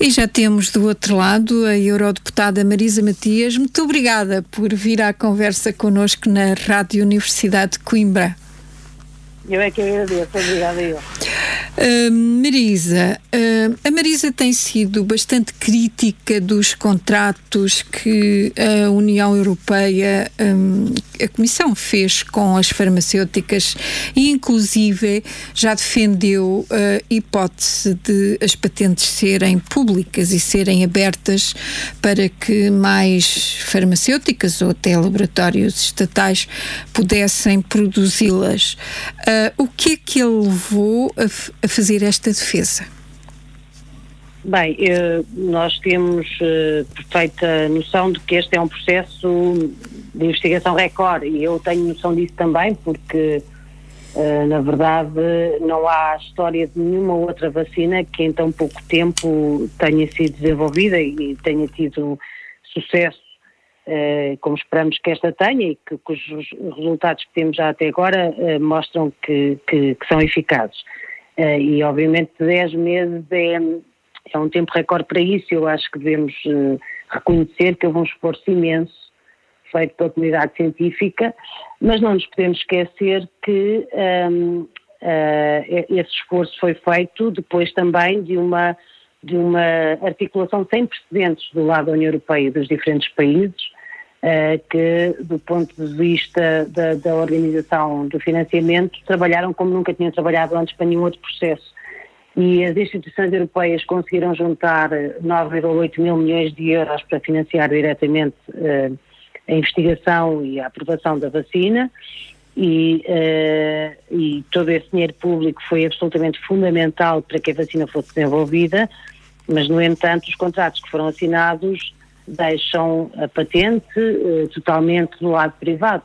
E já temos do outro lado a eurodeputada Marisa Matias. Muito obrigada por vir à conversa connosco na Rádio Universidade de Coimbra. Eu é que agradeço, obrigada eu. Marisa, uh, a Marisa tem sido bastante crítica dos contratos que a União Europeia, um, a Comissão fez com as farmacêuticas e inclusive já defendeu a hipótese de as patentes serem públicas e serem abertas para que mais farmacêuticas ou até laboratórios estatais pudessem produzi-las. Uh, o que é que ele levou a, a fazer esta defesa? Bem, eh, nós temos eh, perfeita noção de que este é um processo de investigação recorde e eu tenho noção disso também porque, eh, na verdade, não há história de nenhuma outra vacina que em tão pouco tempo tenha sido desenvolvida e tenha tido sucesso como esperamos que esta tenha e que, cujos resultados que temos já até agora mostram que, que, que são eficazes. E, obviamente, 10 meses é é um tempo recorde para isso. Eu acho que devemos uh, reconhecer que houve um esforço imenso feito pela comunidade científica, mas não nos podemos esquecer que um, ehm, uh, eh, esse esforço foi feito depois também de uma, de uma articulação sem precedentes do lado da União Europeia e dos diferentes países, que, do ponto de vista da, da organização do financiamento, trabalharam como nunca tinham trabalhado antes para nenhum outro processo. E as instituições europeias conseguiram juntar 9,8 mil milhões de euros para financiar diretamente uh, a investigação e a aprovação da vacina. E, uh, e, todo esse dinheiro público foi absolutamente fundamental para que a vacina fosse desenvolvida, mas no entanto os contratos que foram assinados deixam a patente uh, totalmente do lado privado.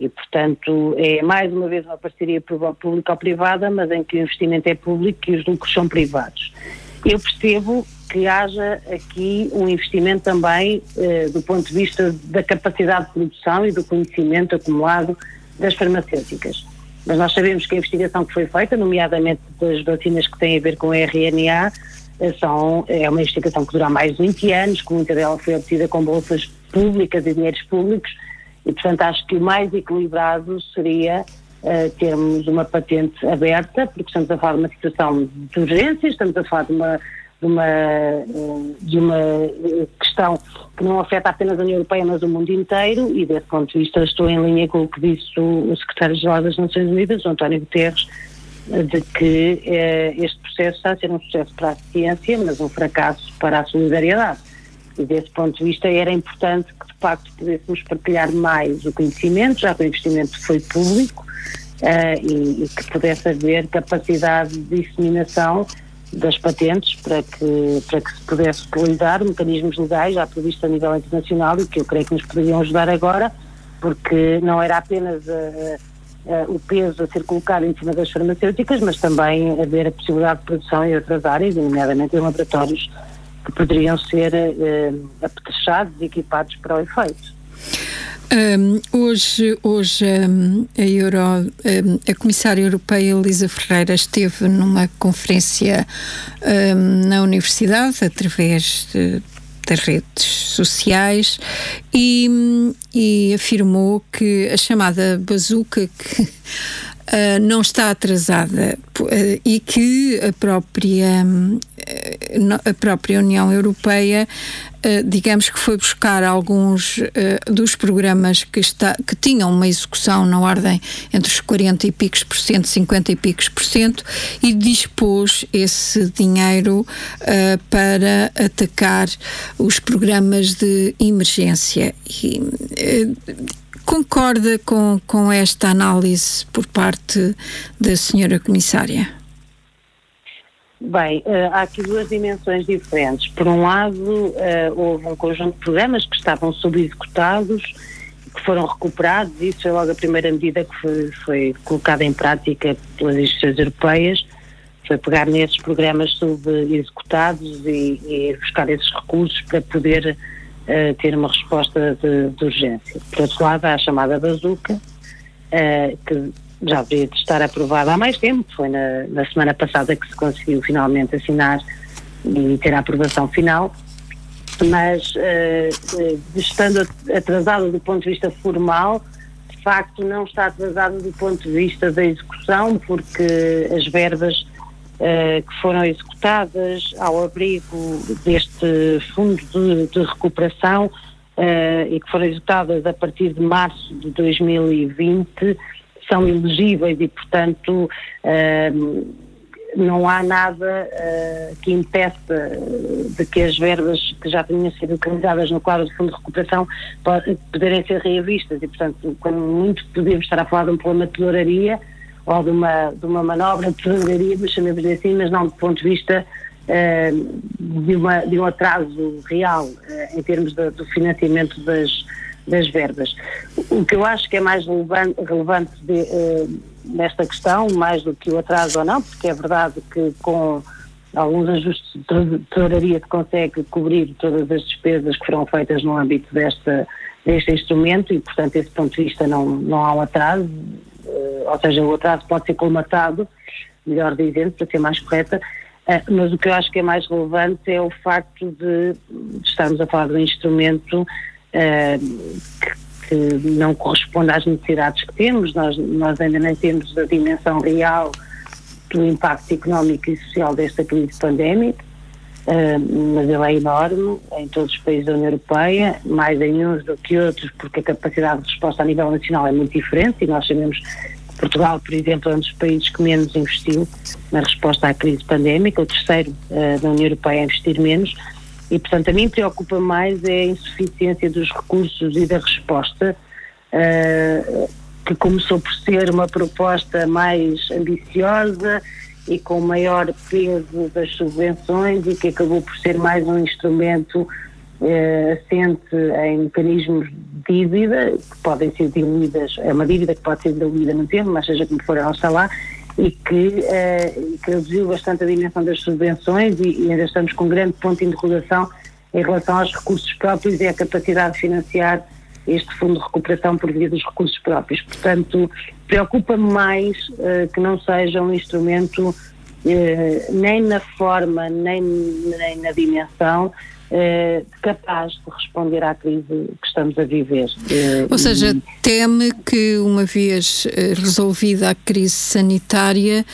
E, portanto, é mais uma vez uma parceria público-privada, mas em que o investimento é público e os lucros são privados. Eu percebo que haja aqui um investimento também eh, do ponto de vista da capacidade de produção e do conhecimento acumulado das farmacêuticas. Mas nós sabemos que a investigação que foi feita, nomeadamente das vacinas que têm a ver com RNA, são, é uma investigação que dura mais de 20 anos, que muita dela foi obtida com bolsas públicas e dinheiros públicos, e, portanto, acho que o mais equilibrado seria uh, termos uma patente aberta, porque estamos a falar de uma situação de urgência, estamos a falar de uma, de uma, eh, de uma questão que não afeta apenas a União Europeia, mas o mundo inteiro, e desse ponto de vista estou em linha com o que disse o, o Secretário-Geral das Nações Unidas, o António Guterres, de que eh, este processo está a ser um sucesso para a ciência, mas um fracasso para a solidariedade. E desse ponto de vista era importante que de facto pudéssemos partilhar mais o conhecimento, já que o investimento foi público, uh, e, e, que pudesse haver capacidade de disseminação das patentes para que, para que se pudesse utilizar mecanismos legais já previstos a nível internacional e que eu creio que nos poderiam ajudar agora, porque não era apenas uh, o peso a ser colocado em cima das farmacêuticas, mas também haver a possibilidade de produção em outras áreas, nomeadamente em laboratórios que poderiam ser uh, apetrechados e equipados para o efeito. Um, hoje, hoje um, a, Euro, um, a Comissária Europeia Elisa Ferreira esteve numa conferência na Universidade através de, das redes sociais e, e afirmou que a chamada bazuca que Uh, não está atrasada uh, e que a própria, a própria União Europeia, digamos que foi buscar alguns dos programas que, está, que tinham uma execução na ordem entre os 40 e picos por cento, 50 e picos por cento, e dispôs esse dinheiro para atacar os programas de emergência. E, Concorda com, com esta análise por parte da senhora comissária? Bem, uh, há aqui duas dimensões diferentes. Por um lado, uh, houve um conjunto de programas que estavam subexecutados, que foram recuperados, e isso foi logo a primeira medida que foi, foi colocada em prática pelas instituições europeias, foi pegar nesses programas subexecutados e, e buscar esses recursos para poder uh, ter uma resposta de, de, urgência. Por outro lado, há a chamada bazuca, uh, que já deveria estar aprovada há mais tempo, foi na, na, semana passada que se conseguiu finalmente assinar e ter a aprovação final, mas uh, estando atrasado do ponto de vista formal, de facto não está atrasado do ponto de vista da execução, porque as verbas uh, que foram executadas ao abrigo deste fundo de, de recuperação uh, e que foram executadas a partir de março de 2020 são elegíveis e, portanto, uh, não há nada uh, que impeça de que as verbas que já tinham sido utilizadas no quadro do Fundo de Recuperação poderem ser reavistas e, portanto, quando muito podemos estar a falar de um problema de tesouraria ou de uma, de uma manobra de tesouraria, mas chamemos assim, mas não do ponto de vista uh, de, uma, de um atraso real em termos de, do financiamento das, das verbas. O que eu acho que é mais relevante, de, nesta questão, mais do que o atraso ou não, porque é verdade que com alguns ajustes de tesouraria se consegue cobrir todas as despesas que foram feitas no âmbito desta, deste instrumento e, portanto, desse ponto de vista não, não há um atraso, uh, ou seja, o atraso pode ser colmatado, melhor dizendo, para ser mais correta, uh, mas o que eu acho que é mais relevante é o facto de, de estarmos a falar de um instrumento uh, que que não corresponde às necessidades que temos, nós, nós ainda nem temos a dimensão real do impacto económico e social desta crise pandémica, uh, mas ele é enorme em todos os países da União Europeia, mais em uns do que outros, porque a capacidade de resposta a nível nacional é muito diferente e nós sabemos que Portugal, por exemplo, é um dos países que menos investiu na resposta à crise pandémica, o terceiro uh, da União Europeia a investir menos, e, portanto, a mim preocupa mais é a insuficiência dos recursos e da resposta, uh, que começou por ser uma proposta mais ambiciosa e com maior peso das subvenções e que acabou por ser mais um instrumento uh, assente em mecanismos de dívida, que podem ser diluídas, é uma dívida que pode ser diluída no tempo, mas seja como for, ela está lá, e que, uh, que reduziu bastante a dimensão das subvenções e, e, ainda estamos com um grande ponto de interrogação em relação aos recursos próprios e à capacidade de financiar este fundo de recuperação por via dos recursos próprios. Portanto, preocupa-me mais uh, que não seja um instrumento nem na forma, nem, nem na dimensão eh, capaz de responder à crise que estamos a viver. Eh, Ou seja, teme que uma vez eh, resolvida a crise sanitária,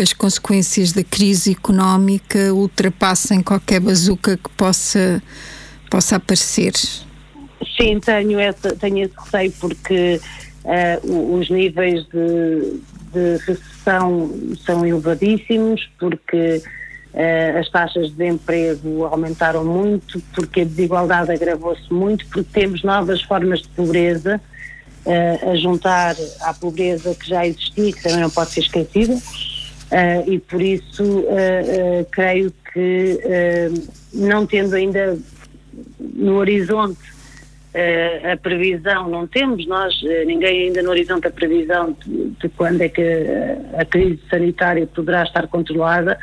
as consequências da crise económica ultrapassem qualquer bazuca que possa, possa aparecer? Sim, tenho, essa, tenho esse receio porque uh, os níveis de, de recessão são elevadíssimos, porque Uh, as taxas de desemprego aumentaram muito, porque a desigualdade agravou-se muito, porque temos novas formas de pobreza uh, a juntar à pobreza que já existia, que também não pode ser esquecida, uh, e por isso creio que, não tendo ainda no horizonte a previsão, não temos. Nós, ninguém ainda no horizonte a previsão de, de quando é que a crise sanitária poderá estar controlada,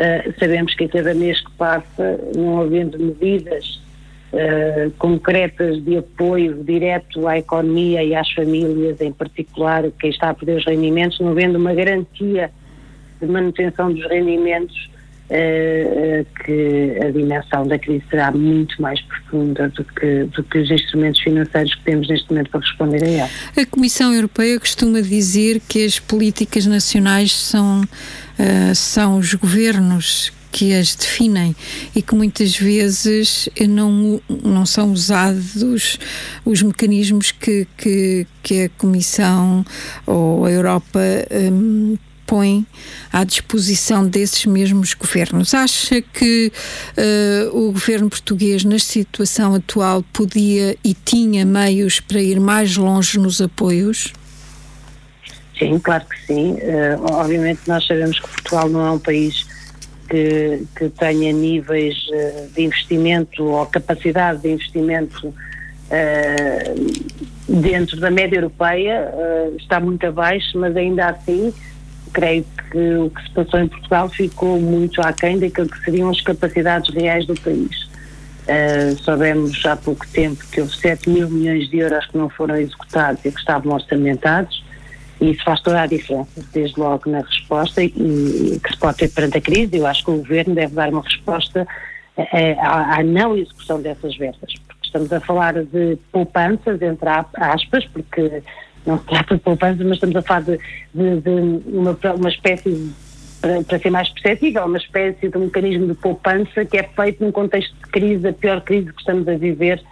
Uh, sabemos que a cada mês que passa, não havendo medidas uh, concretas de apoio direto à economia e às famílias, em particular quem está a perder os rendimentos, não havendo uma garantia de manutenção dos rendimentos, que a dimensão da crise será muito mais profunda do que, do que os instrumentos financeiros que temos neste momento para responder a ela. A Comissão Europeia costuma dizer que as políticas nacionais são uh, são os governos que as definem e que muitas vezes não, não são usados os mecanismos que, que, que a Comissão ou a Europa um, põe à disposição desses mesmos governos. Acha que uh, o governo português, na situação atual, podia e tinha meios para ir mais longe nos apoios? Sim, claro que sim. Uh, obviamente nós sabemos que Portugal não é um país que, que tenha níveis uh, de investimento ou capacidade de investimento dentro da média europeia, está muito abaixo, mas ainda assim creio que o que se passou em Portugal ficou muito aquém daquilo que seriam as capacidades reais do país. Uh, sabemos há pouco tempo que houve 7 mil milhões de euros que não foram executados e que estavam orçamentados E isso faz toda a diferença, desde logo na resposta e, e que se pode ter perante a crise. Eu acho que o Governo deve dar uma resposta eh, à, à não execução dessas verbas, porque estamos a falar de poupanças, entre aspas, porque não se trata de poupanças, mas estamos a falar de, de, de uma, uma espécie para, para, ser mais perceptível, uma espécie de um mecanismo de poupança que é feito num contexto de crise, a pior crise que estamos a viver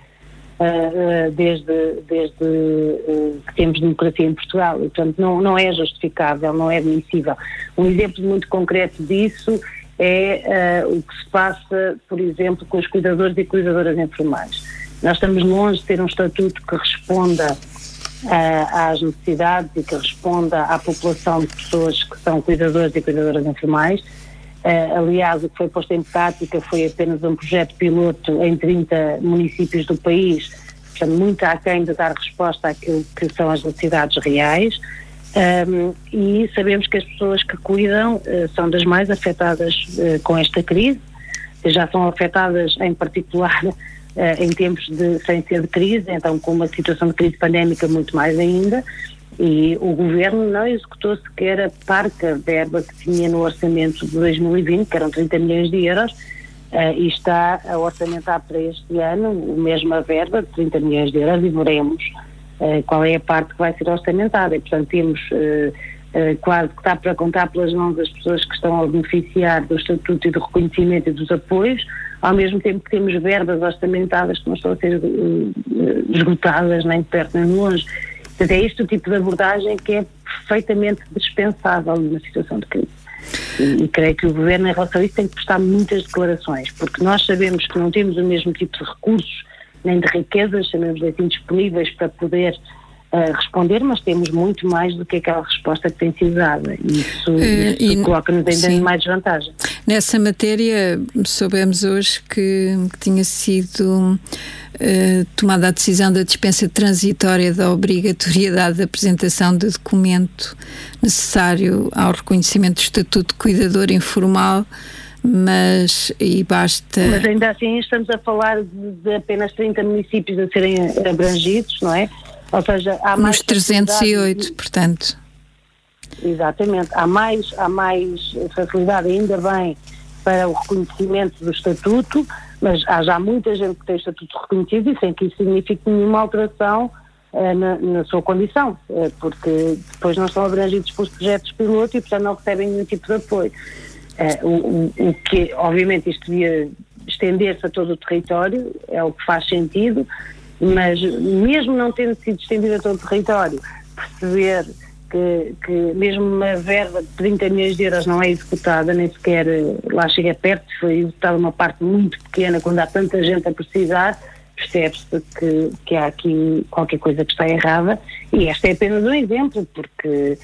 uh, uh, desde, desde uh, que temos democracia em Portugal. E, portanto, não, não é justificável, não é admissível. Um exemplo muito concreto disso é o que se passa, por exemplo, com os cuidadores e cuidadoras informais. Nós estamos longe de ter um estatuto que responda às necessidades e que responda à população de pessoas que são cuidadores e cuidadoras informais. Uh, aliás, o que foi posto em prática foi apenas um projeto piloto em 30 municípios do país, portanto, muito aquém de dar resposta àquilo que são as necessidades reais. Um, e sabemos que as pessoas que cuidam uh, são das mais afetadas uh, com esta crise, já são afetadas em particular em tempos de sem ser de crise, então com uma situação de crise pandémica muito mais ainda, e o governo não executou sequer a parca verba que tinha no orçamento de 2020, que eram 30 milhões de euros, uh, e está a orçamentar para este ano a mesma verba de 30 milhões de euros e veremos uh, qual é a parte que vai ser orçamentada. E, portanto, temos quase que está para contar pelas mãos as pessoas que estão a beneficiar do estatuto e do reconhecimento e dos apoios, ao mesmo tempo que temos verbas orçamentadas que não estão a ser uh, esgotadas nem de perto nem de longe. Portanto, é este o tipo de abordagem que é perfeitamente dispensável numa situação de crise. E, e, creio que o Governo, em relação a isso, tem que prestar muitas declarações, porque nós sabemos que não temos o mesmo tipo de recursos, nem de riquezas, chamemos assim, disponíveis para poder uh, responder, mas temos muito mais do que aquela resposta que tem sido dada. Isso, uh, isso coloca-nos ainda em mais desvantagem. Nessa matéria, soubemos hoje que, que tinha sido uh, tomada a decisão da dispensa transitória da obrigatoriedade da apresentação de documento necessário ao reconhecimento do estatuto de cuidador informal mas e basta. Mas ainda assim estamos a falar de, de, apenas 30 municípios a serem abrangidos, não é? Ou seja, há mais. Nos 308, de... portanto. Exatamente. Há mais, há mais facilidade, ainda bem, para o reconhecimento do estatuto, mas há já muita gente que tem estatuto reconhecido e sem que isso signifique nenhuma alteração uh, na, na, sua condição, uh, porque depois não estão abrangidos pelos projetos piloto e, portanto, não recebem nenhum tipo de apoio. Uh, o, o, o, que, obviamente, isto devia estender-se a todo o território, é o que faz sentido, mas mesmo não tendo sido estendido a todo o território, perceber que, que mesmo uma verba de 30 milhões de euros não é executada, nem sequer eh, lá chega perto, foi executada uma parte muito pequena quando há tanta gente a precisar, percebe-se que, que há aqui qualquer coisa que está errada e este é apenas um exemplo, porque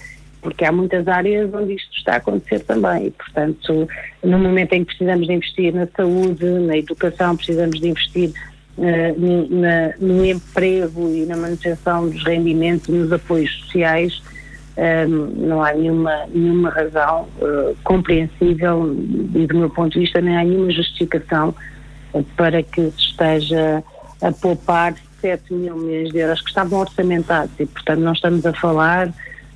porque há muitas áreas onde isto está a acontecer também. E, portanto, no momento em que precisamos de investir na saúde, na educação, precisamos de investir na, no emprego e na manutenção dos rendimentos e nos apoios sociais, um, não há nenhuma, nenhuma razão uh, compreensível e do meu ponto de vista nem há nenhuma justificação uh, para que se esteja a poupar 7 mil milhões de euros que estavam orçamentados e portanto não estamos a falar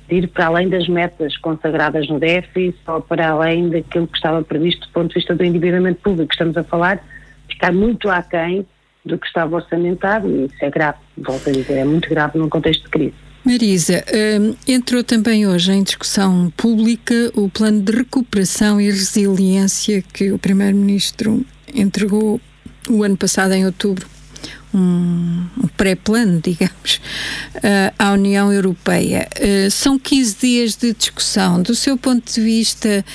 de ir para além das metas consagradas no déficit ou para além daquilo que estava previsto do ponto de vista do endividamento público. Estamos a falar de estar muito aquém do que estava orçamentado e isso é grave, volto a dizer, é muito grave num contexto de crise. Marisa, um, entrou também hoje em discussão pública o plano de recuperação e resiliência que o Primeiro-Ministro entregou o ano passado, em outubro, um, pré-plano, digamos, uh, à União Europeia. Uh, são 15 dias de discussão. Do seu ponto de vista,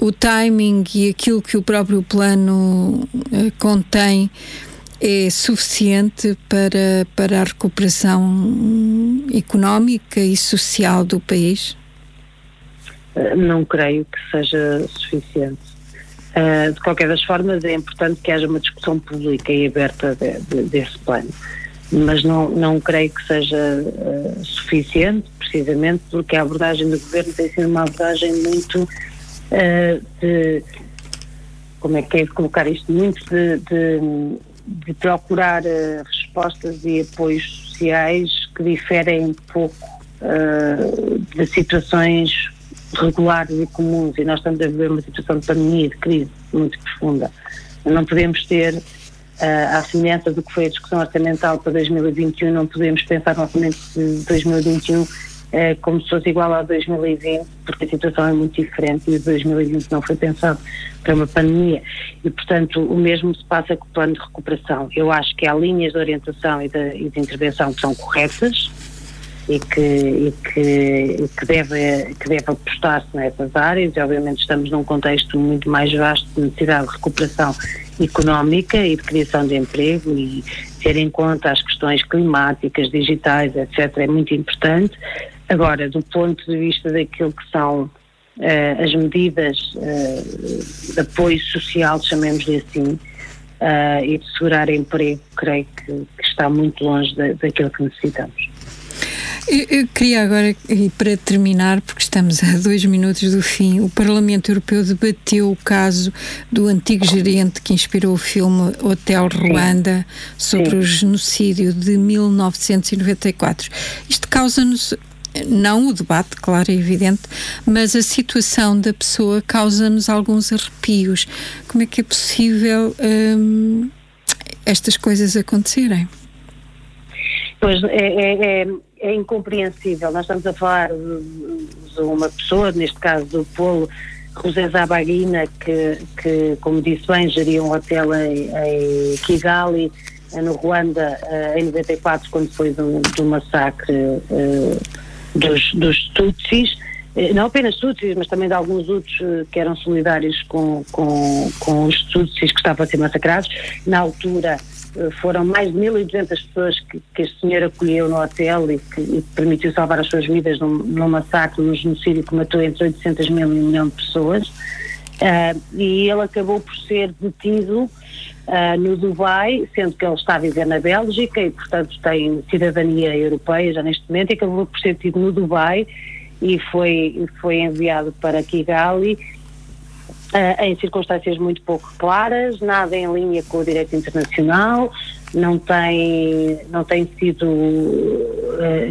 o timing e aquilo que o próprio plano uh, contém é suficiente para, para a recuperação económica e social do país? Eh, não creio que seja suficiente. Uh, de qualquer das formas, é importante que haja uma discussão pública e aberta de, de, desse plano. Mas não, não creio que seja uh, suficiente, precisamente porque a abordagem do governo tem sido uma abordagem muito de. Como é que é de colocar isto? Muito de, de de procurar uh, respostas e apoios sociais que diferem pouco uh, de situações regulares e comuns e nós estamos a viver uma situação de pandemia de crise muito profunda. Não podemos ter, uh, à semelhança do que foi a discussão orçamental para 2021, não podemos pensar no orçamento de 2021 é, como se fosse igual a 2020, porque a situação é muito diferente e 2020 não foi pensado para uma pandemia. E, portanto, o mesmo se passa com o plano de recuperação. Eu acho que há linhas de orientação e de, e de intervenção que são corretas e que, e que, e que deve, que deve apostar-se nessas áreas. E, obviamente, estamos num contexto muito mais vasto de necessidade de recuperação económica e de criação de emprego e ter em conta as questões climáticas, digitais, etc., é muito importante. Agora, do ponto de vista daquilo que são uh, as medidas uh, de apoio social, chamemos-lhe assim, uh, e de segurar emprego, creio que, que está muito longe da, daquilo que necessitamos. Eu, eu, queria agora, e para terminar, porque estamos a dois minutos do fim, o Parlamento Europeu debateu o caso do antigo gerente que inspirou o filme Hotel Ruanda sobre Sim. o genocídio de 1994. Isto causa-nos não o debate, claro, é evidente, mas a situação da pessoa causa-nos alguns arrepios. Como é que é possível hum, estas coisas acontecerem? Pois é, é, é, é, incompreensível. Nós estamos a falar de uma pessoa, neste caso do Polo, José Zabaguina, que, que, como disse bem, geria um hotel em, em Kigali, no Ruanda, em 94, quando foi do, do massacre. Uh, dos, dos Tutsis, eh, não apenas Tutsis, mas também de alguns outros eh, que eram solidários com, com, com os Tutsis que estavam a ser massacrados. Na altura eh, foram mais de 1.200 pessoas que, que este senhor acolheu no hotel e que, e permitiu salvar as suas vidas num, num massacre, num genocídio que matou entre 800 mil e um milhão de pessoas. Uh, e ele acabou por ser detido uh, no Dubai, sendo que ele está a viver na Bélgica e, portanto, tem cidadania europeia já neste momento, e acabou por ser detido no Dubai e foi, foi enviado para Kigali uh, em circunstâncias muito pouco claras, nada em linha com o direito internacional, não tem, não tem sido,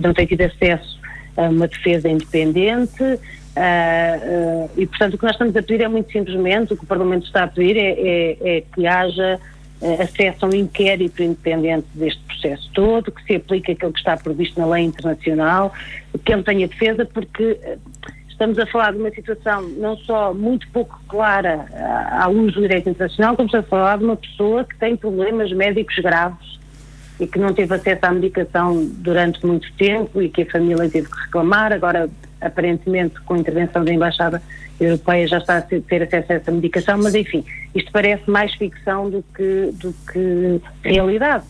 não tem tido acesso a uma defesa independente, Uh, uh, e, portanto, o que nós estamos a pedir é muito simplesmente, o que o Parlamento está a pedir é, é, é que haja uh, acesso a um inquérito independente deste processo todo, que se aplique aquilo que está previsto na lei internacional, que ele tenha defesa, porque estamos a falar de uma situação não só muito pouco clara à luz do direito internacional, como estamos a falar de uma pessoa que tem problemas médicos graves e que não teve acesso à medicação durante muito tempo e que a família teve que reclamar. Agora, aparentemente, com a intervenção da Embaixada Europeia, já está a ter acesso a essa medicação, mas enfim, isto parece mais ficção do que, do que realidade.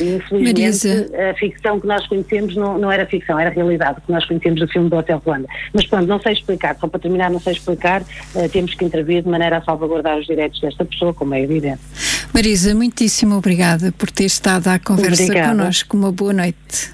E, infelizmente, Marisa. a ficção que nós conhecemos não, não era ficção, era realidade, que nós conhecemos do filme do Hotel Ruanda. Mas pronto, não sei explicar, só para terminar, não sei explicar, uh, temos que intervir de maneira a salvaguardar os direitos desta pessoa, como é evidente. Marisa, muitíssimo obrigada por ter estado à conversa Obrigada. connosco. Uma boa noite.